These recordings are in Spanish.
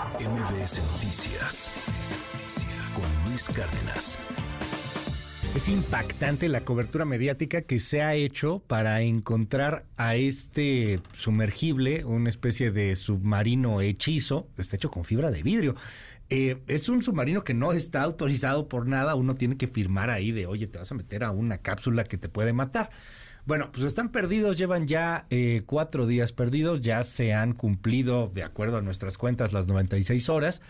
MBS Noticias con Luis Cárdenas. Es impactante la cobertura mediática que se ha hecho para encontrar a este sumergible, una especie de submarino hechizo, está hecho con fibra de vidrio. Eh, es un submarino que no está autorizado por nada, uno tiene que firmar ahí de, oye, te vas a meter a una cápsula que te puede matar. Bueno, pues están perdidos, llevan ya eh, cuatro días perdidos, ya se han cumplido, de acuerdo a nuestras cuentas, las 96 horas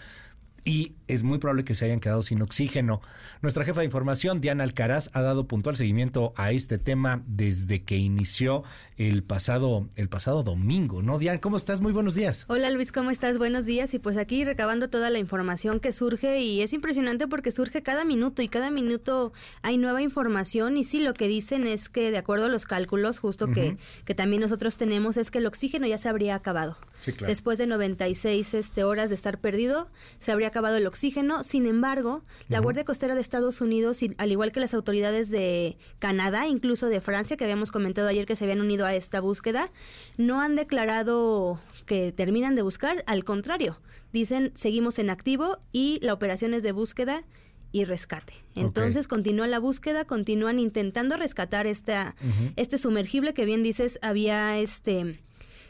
y es muy probable que se hayan quedado sin oxígeno. Nuestra jefa de información, Diana Alcaraz, ha dado puntual seguimiento a este tema desde que inició el pasado, el pasado domingo, ¿no? Diana, ¿cómo estás? Muy buenos días. Hola Luis, ¿cómo estás? Buenos días. Y pues aquí recabando toda la información que surge y es impresionante porque surge cada minuto y cada minuto hay nueva información y sí, lo que dicen es que de acuerdo a los cálculos justo que, que también nosotros tenemos es que el oxígeno ya se habría acabado. Después de 96 este, horas de estar perdido, se habría acabado el oxígeno. Sin embargo, la Guardia Costera de Estados Unidos, al igual que las autoridades de Canadá, incluso de Francia, que habíamos comentado ayer que se habían unido a esta búsqueda, no han declarado que terminan de buscar. Al contrario, dicen seguimos en activo y la operación es de búsqueda y rescate. Entonces continúa la búsqueda, continúan intentando rescatar esta, este sumergible que bien dices había este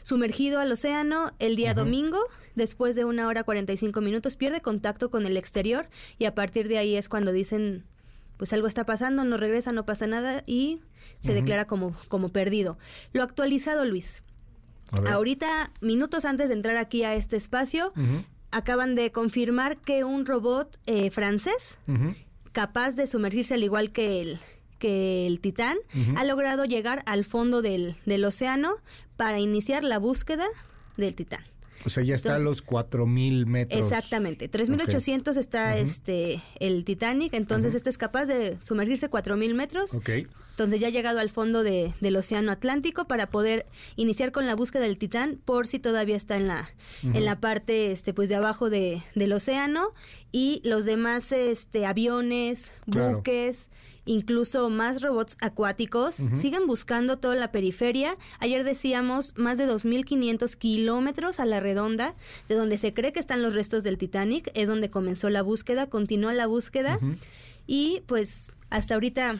sumergido al océano el día domingo. Después de una hora 45 minutos pierde contacto con el exterior y a partir de ahí es cuando dicen pues algo está pasando, no regresa, no pasa nada y se declara como, como perdido. Lo actualizado, Luis. Ahorita, minutos antes de entrar aquí a este espacio, acaban de confirmar que un robot eh, francés, capaz de sumergirse al igual que el, que el Titán, ha logrado llegar al fondo del, del océano para iniciar la búsqueda del Titán. O sea, ya está a los 4.000 metros. Exactamente. 3.800 está este el Titanic, entonces este es capaz de sumergirse 4.000 metros. Ok. Entonces ya ha llegado al fondo de, del Océano Atlántico para poder iniciar con la búsqueda del Titán por si todavía está en la, en la parte este, pues de abajo de, del océano y los demás este, aviones, buques incluso más robots acuáticos, siguen buscando toda la periferia. Ayer decíamos más de 2.500 kilómetros a la redonda, de donde se cree que están los restos del Titanic, es donde comenzó la búsqueda, continúa la búsqueda y pues hasta ahorita...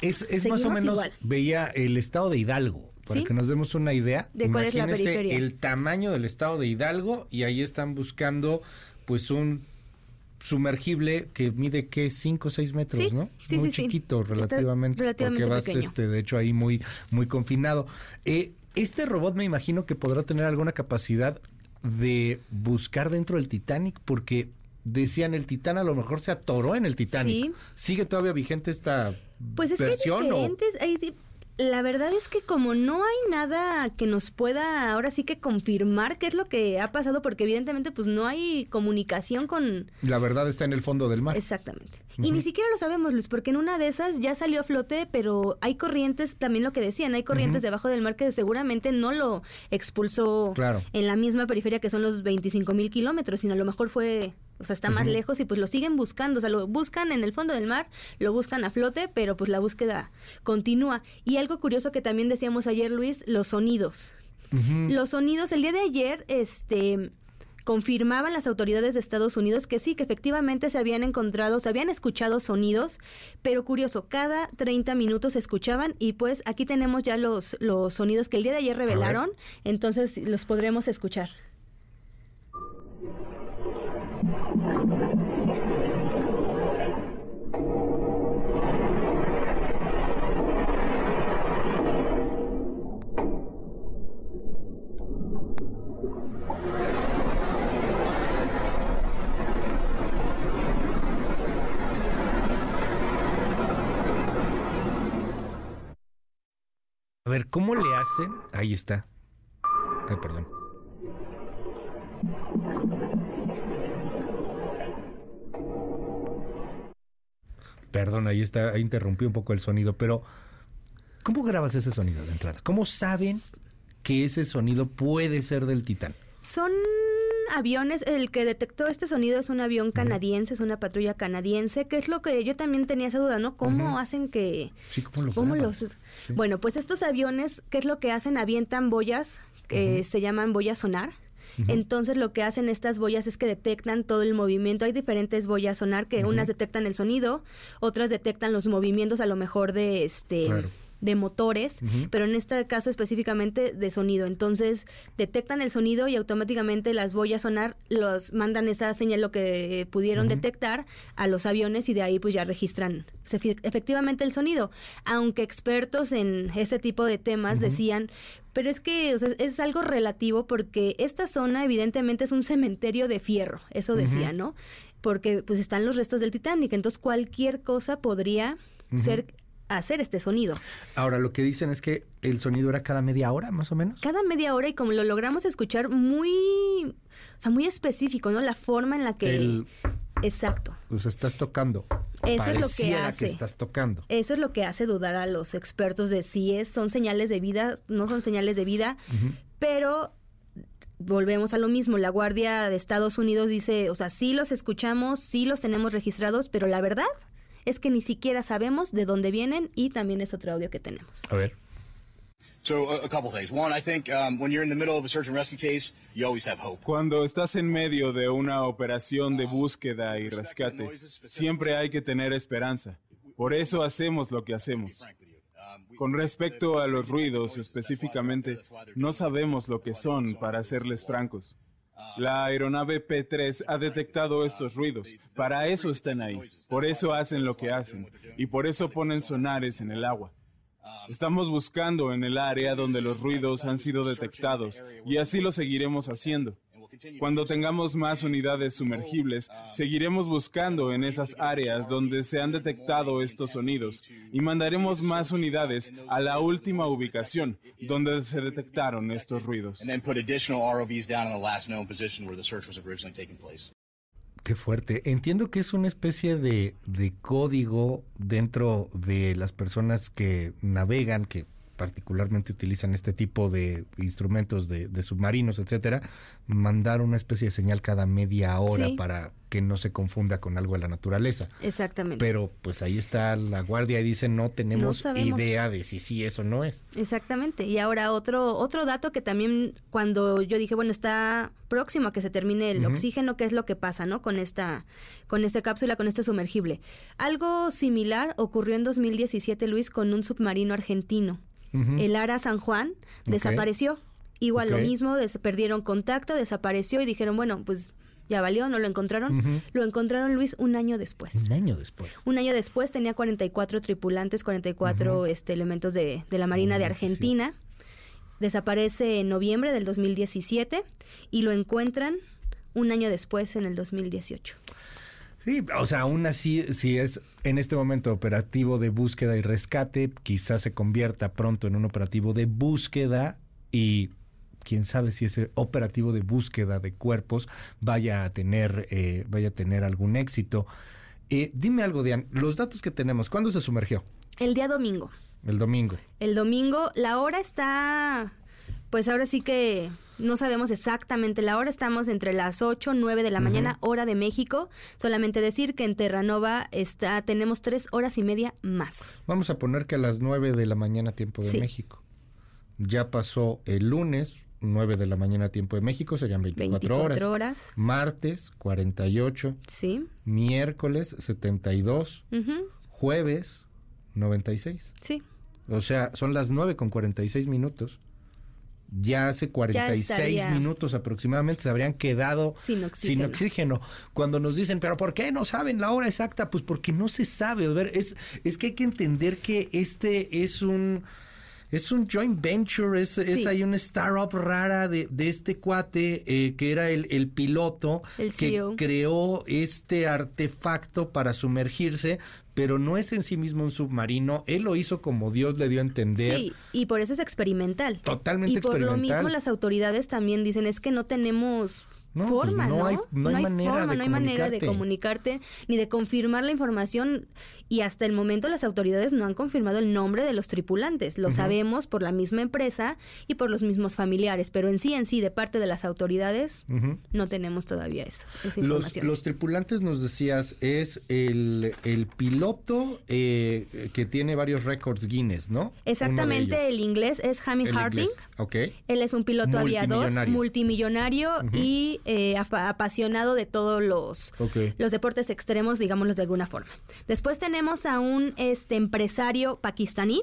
Es, es más o menos, veía el estado de Hidalgo, para que nos demos una idea. ¿De cuál es la periferia? el tamaño del estado de Hidalgo y ahí están buscando pues un sumergible que mide que 5 o 6 metros, ¿no? Sí, muy chiquito relativamente, relativamente, porque vas este de hecho ahí muy muy confinado. Eh, este robot me imagino que podrá tener alguna capacidad de buscar dentro del Titanic porque decían el Titán a lo mejor se atoró en el Titanic. ¿Sigue todavía vigente esta pues es versión? Que hay la verdad es que como no hay nada que nos pueda ahora sí que confirmar qué es lo que ha pasado, porque evidentemente pues no hay comunicación con... La verdad está en el fondo del mar. Exactamente. Y ni siquiera lo sabemos, Luis, porque en una de esas ya salió a flote, pero hay corrientes, también lo que decían, hay corrientes debajo del mar que seguramente no lo expulsó en la misma periferia que son los 25 mil kilómetros, sino a lo mejor fue o sea, está más lejos y pues lo siguen buscando, o sea, lo buscan en el fondo del mar, lo buscan a flote, pero pues la búsqueda continúa. Y algo curioso que también decíamos ayer, Luis, los sonidos. Los sonidos, el día de ayer, este confirmaban las autoridades de Estados Unidos que sí, que efectivamente se habían encontrado, se habían escuchado sonidos, pero curioso, cada 30 minutos se escuchaban y pues aquí tenemos ya los, los sonidos que el día de ayer revelaron, entonces los podremos escuchar. Ver, ¿cómo le hacen? Ahí está. Ay, perdón. Perdón, ahí está, ahí interrumpí un poco el sonido, pero ¿cómo grabas ese sonido de entrada? ¿Cómo saben que ese sonido puede ser del Titán? Son aviones, el que detectó este sonido es un avión canadiense, es una patrulla canadiense, que es lo que yo también tenía esa duda, ¿no? ¿Cómo hacen que... Sí, ¿cómo, lo los... Bueno, pues estos aviones, ¿qué es lo que hacen? Avientan boyas, que se llaman boyas sonar, Entonces lo que hacen estas boyas es que detectan todo el movimiento. Hay diferentes boyas sonar que unas detectan el sonido, otras detectan los movimientos a lo mejor de este de motores, pero en este caso específicamente de sonido. Entonces detectan el sonido y automáticamente las boyas sonar los mandan esa señal lo que pudieron detectar a los aviones y de ahí pues ya registran pues, efectivamente el sonido. Aunque expertos en ese tipo de temas decían, pero es que es algo relativo porque esta zona evidentemente es un cementerio de fierro, eso decía, ¿no? Porque pues están los restos del Titanic, entonces cualquier cosa podría ser hacer este sonido. Ahora, lo que dicen es que el sonido era cada media hora, más o menos. Cada media hora y como lo logramos escuchar muy, o sea, muy específico, ¿no? La forma en la que... Exacto. Pues estás tocando. Eso es lo que hace. que estás tocando. Eso es lo que hace dudar a los expertos de si es, son señales de vida, no son señales de vida, pero volvemos a lo mismo, la Guardia de Estados Unidos dice, o sea, sí los escuchamos, sí los tenemos registrados, pero la verdad es que ni siquiera sabemos de dónde vienen y también es otro audio que tenemos. A ver. Cuando estás en medio de una operación de búsqueda y rescate, siempre hay que tener esperanza. Por eso hacemos lo que hacemos. Con respecto a los ruidos específicamente, no sabemos lo que son, para serles francos. La aeronave P-3 ha detectado estos ruidos. Para eso están ahí. Por eso hacen lo que hacen. Y por eso ponen sonares en el agua. Estamos buscando en el área donde los ruidos han sido detectados y así lo seguiremos haciendo. Cuando tengamos más unidades sumergibles, seguiremos buscando en esas áreas donde se han detectado estos sonidos y mandaremos más unidades a la última ubicación donde se detectaron estos ruidos. Qué fuerte. Entiendo que es una especie de, de código dentro de las personas que navegan, que particularmente utilizan este tipo de instrumentos de, submarinos, etcétera, mandar una especie de señal cada media hora para que no se confunda con algo de la naturaleza. Exactamente. Pero pues ahí está la guardia y dice no tenemos idea de si sí eso no es. Exactamente. Y ahora otro otro dato que también cuando yo dije bueno está próximo a que se termine el oxígeno qué es lo que pasa no con esta con esta cápsula con este sumergible. Algo similar ocurrió en 2017 Luis con un submarino argentino el Ara San Juan desapareció. Igual lo mismo, perdieron contacto, desapareció y dijeron, bueno, pues ya valió, no lo encontraron. Lo encontraron Luis un año después. Un año después. Un año después tenía 44 tripulantes, 44 este, elementos de, la Marina de Argentina. Desaparece en noviembre del 2017 y lo encuentran un año después en el 2018. Sí, o sea, aún así, si es en este momento operativo de búsqueda y rescate, quizás se convierta pronto en un operativo de búsqueda y quién sabe si ese operativo de búsqueda de cuerpos vaya a tener, eh, vaya a tener algún éxito. Eh, dime algo, Diane, los datos que tenemos, ¿cuándo se sumergió? El día domingo. El domingo. El domingo, la hora está, pues ahora sí que no sabemos exactamente la hora, estamos entre las 8, 9 de la mañana, hora de México. Solamente decir que en Terranova está, tenemos tres horas y media más. Vamos a poner que a las 9 de la mañana, tiempo de México. Ya pasó el lunes, 9 de la mañana, tiempo de México, serían 24, 24 horas. Martes, 48. Sí. Miércoles, 72. Jueves, 96. Sí. O sea, son las 9 con 46 minutos ya hace 46 minutos aproximadamente se habrían quedado sin oxígeno. Cuando nos dicen, pero ¿por qué no saben la hora exacta? Pues porque no se sabe. A ver, es, es que hay que entender que este es un es un joint venture, es, es ahí una startup rara de, de este cuate eh, que era el, el piloto que e creó este artefacto para sumergirse, pero no es en sí mismo un submarino. Él lo hizo como Dios le dio a entender. Sí, y por eso es experimental. Totalmente experimental. Y por lo mismo las autoridades también dicen es que no tenemos No, pues forma, no ¿no? hay- no hay manera forma, de no hay manera de comunicarte. ni de confirmar la información. Y hasta el momento las autoridades no han confirmado el nombre de los tripulantes. Lo sabemos por la misma empresa y por los mismos familiares, pero en sí, en sí, de parte de las autoridades, no tenemos todavía eso, esa Los, información. los tripulantes, nos decías, es el, el piloto eh, que tiene varios récords Guinness, ¿no? Exactamente, el inglés es Jamie El Harding. inglés, Ok. Él es un piloto aviador Multimillonario. multimillonario y eh, apa- apasionado de todos los, los deportes extremos, digámoslos de alguna forma. Después tenemos a un este, empresario pakistaní,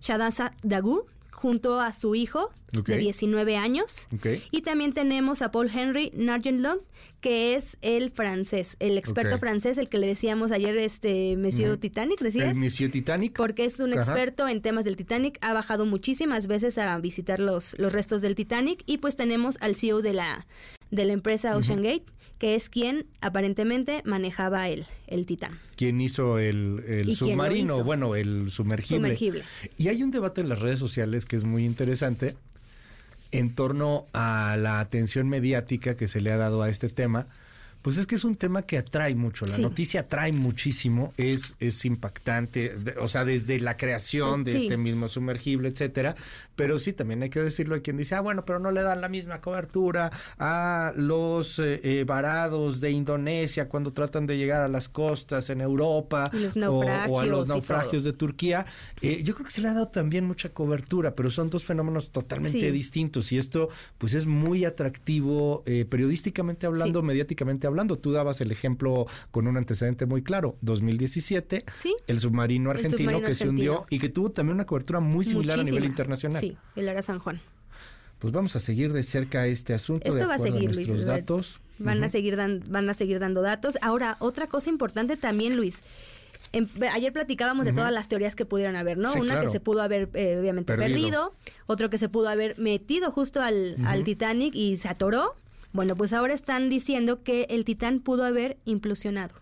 Shadasa Dagu, junto a su hijo de 19 años. Ok. Y también tenemos a Paul Henry Nargendlon, que es el francés, el experto francés, el que le decíamos ayer, este Monsieur Titanic, decías. El Monsieur Titanic. Porque es un Ajá. experto en temas del Titanic, ha bajado muchísimas veces a visitar los, los restos del Titanic y pues tenemos al CEO de la, de la empresa Ocean Gate, que es quien aparentemente manejaba el, el Titán. quien hizo el, el ¿Y quién lo submarino, hizo? bueno, el sumergible. Sumergible. Y hay un debate en las redes sociales que es muy interesante en torno a la atención mediática que se le ha dado a este tema. Pues es que es un tema que atrae mucho, la Sí. noticia atrae muchísimo, es, es impactante, de- o sea, desde la creación de Sí. este mismo sumergible, etcétera, pero sí, también hay que decirlo, hay quien dice, ah, bueno, pero no le dan la misma cobertura a los eh, eh, varados de Indonesia cuando tratan de llegar a las costas en Europa o- o, a los naufragios de Turquía. Eh, yo creo que se le ha dado también mucha cobertura, pero son dos fenómenos totalmente Sí. distintos y esto pues es muy atractivo periodísticamente hablando, mediáticamente hablando. Tú dabas el ejemplo con un antecedente muy claro, 2017, Sí. el submarino El argentino submarino que se hundió y que tuvo también una cobertura muy similar a nivel internacional. Sí, el Ara San Juan. Pues vamos a seguir de cerca este asunto Esto de va a seguir, Luis. nuestros ¿verdad? datos. Van, a seguir dan- van a seguir dando datos. Ahora, otra cosa importante también, Luis. Em- ayer platicábamos de todas las teorías que pudieran haber, ¿no? Sí, Una claro. que se pudo haber, eh, obviamente, Perdido. perdido. Otro que se pudo haber metido justo al, al Titanic y se atoró. Bueno, pues ahora están diciendo que el Titán pudo haber implosionado.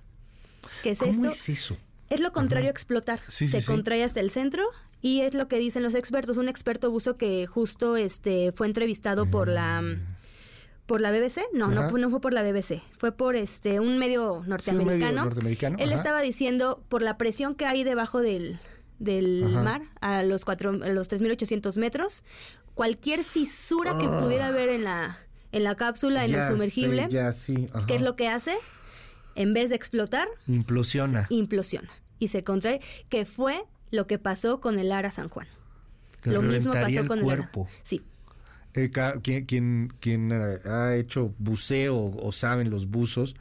¿Qué es ¿Cómo esto? es eso? Es lo contrario a explotar. Sí, se sí. contrae hasta el centro y es lo que dicen los expertos. Un experto buzo que justo este fue entrevistado por la por la BBC. No, no, Ajá. no fue por la BBC. Fue por este un medio norteamericano. norteamericano, Él ajá. estaba diciendo por la presión que hay debajo del del mar a los cuatro a los 3800 metros, cualquier fisura que pudiera haber en la en la cápsula en. Ya el sumergible, ya sí. ajá. ¿qué es lo que hace? En vez de explotar, Implosiona. implosiona y se contrae, que fue lo que pasó con el Ara San Juan. Lo mismo pasó el con cuerpo. el Ara. Sí, Eh, quien, quien, quien ha hecho buceo o saben los buzos,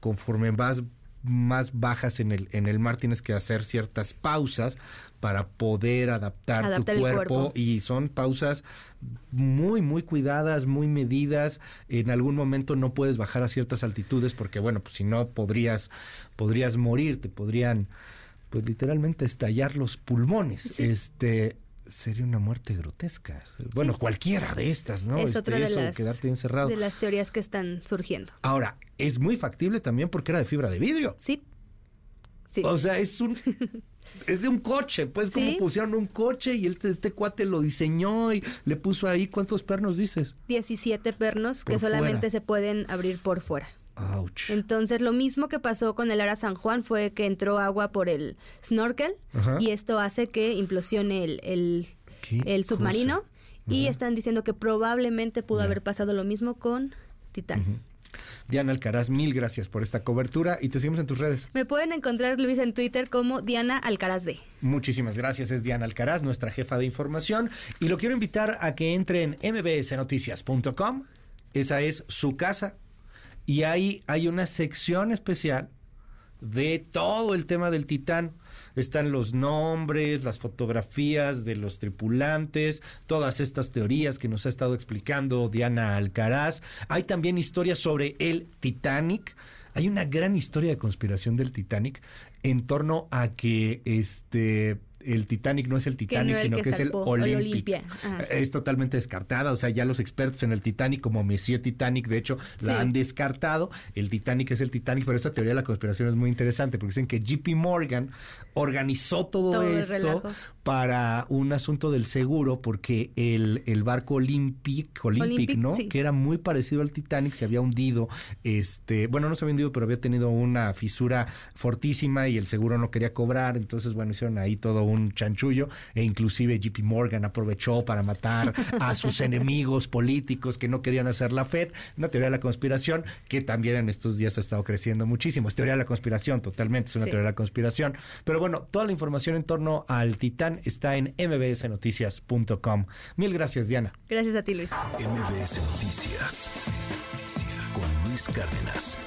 conforme vas más bajas en el, en el mar tienes que hacer ciertas pausas para poder adaptar, tu cuerpo, cuerpo. y son pausas muy muy cuidadas, muy medidas. En algún momento no puedes bajar a ciertas altitudes porque bueno, pues si no podrías podrías morir, te podrían pues literalmente estallar los pulmones. Este sería una muerte grotesca. Bueno, Sí. cualquiera de estas, ¿no? es Este, otra de eso, las, quedarte encerrado. de las teorías que están surgiendo. Ahora, es muy factible también porque era de fibra de vidrio. Sí. Sí. O sea, es un es de un coche, pues como pusieron un coche y este, este cuate lo diseñó y le puso ahí cuántos pernos dices. 17 pernos que solamente fuera. se pueden abrir por fuera. Ouch. Entonces, lo mismo que pasó con el Ara San Juan fue que entró agua por el snorkel Ajá. y esto hace que implosione el, el, Qué el submarino. cosa. Y están diciendo que probablemente pudo haber pasado lo mismo con Titán. Diana Alcaraz, mil gracias por esta cobertura y te seguimos en tus redes. Me pueden encontrar, Luis, en Twitter como Diana Alcaraz D. Muchísimas gracias, es Diana Alcaraz, nuestra jefa de información. Y lo quiero invitar a que entre en mbsnoticias.com. Esa es su casa. Y ahí hay una sección especial de todo el tema del Titán. Están los nombres, las fotografías de los tripulantes, todas estas teorías que nos ha estado explicando Diana Alcaraz. Hay también historias sobre el Titanic. Hay una gran historia de conspiración del Titanic en torno a que este el Titanic no es el Titanic, sino que, es el Olympic. Es totalmente descartada, o sea, ya los expertos en el Titanic, como Monsieur Titanic, de hecho, la han descartado. El Titanic es el Titanic, pero esta teoría de la conspiración es muy interesante porque dicen que JP Morgan organizó todo, esto para un asunto del seguro porque el, el barco Olympic, Olympic, ¿no? Que era muy parecido al Titanic, se había hundido, este, bueno, no se había hundido, pero había tenido una fisura fortísima y el seguro no quería cobrar, entonces, bueno, hicieron ahí todo un chanchullo e inclusive JP Morgan aprovechó para matar a sus enemigos políticos que no querían hacer la Fed, una teoría de la conspiración que también en estos días ha estado creciendo muchísimo, es teoría de la conspiración, totalmente, es una teoría de la conspiración, pero bueno, toda la información en torno al Titán está en mbsnoticias.com. Mil gracias, Diana. Gracias a ti, Luis. MBS Noticias con Luis Cárdenas.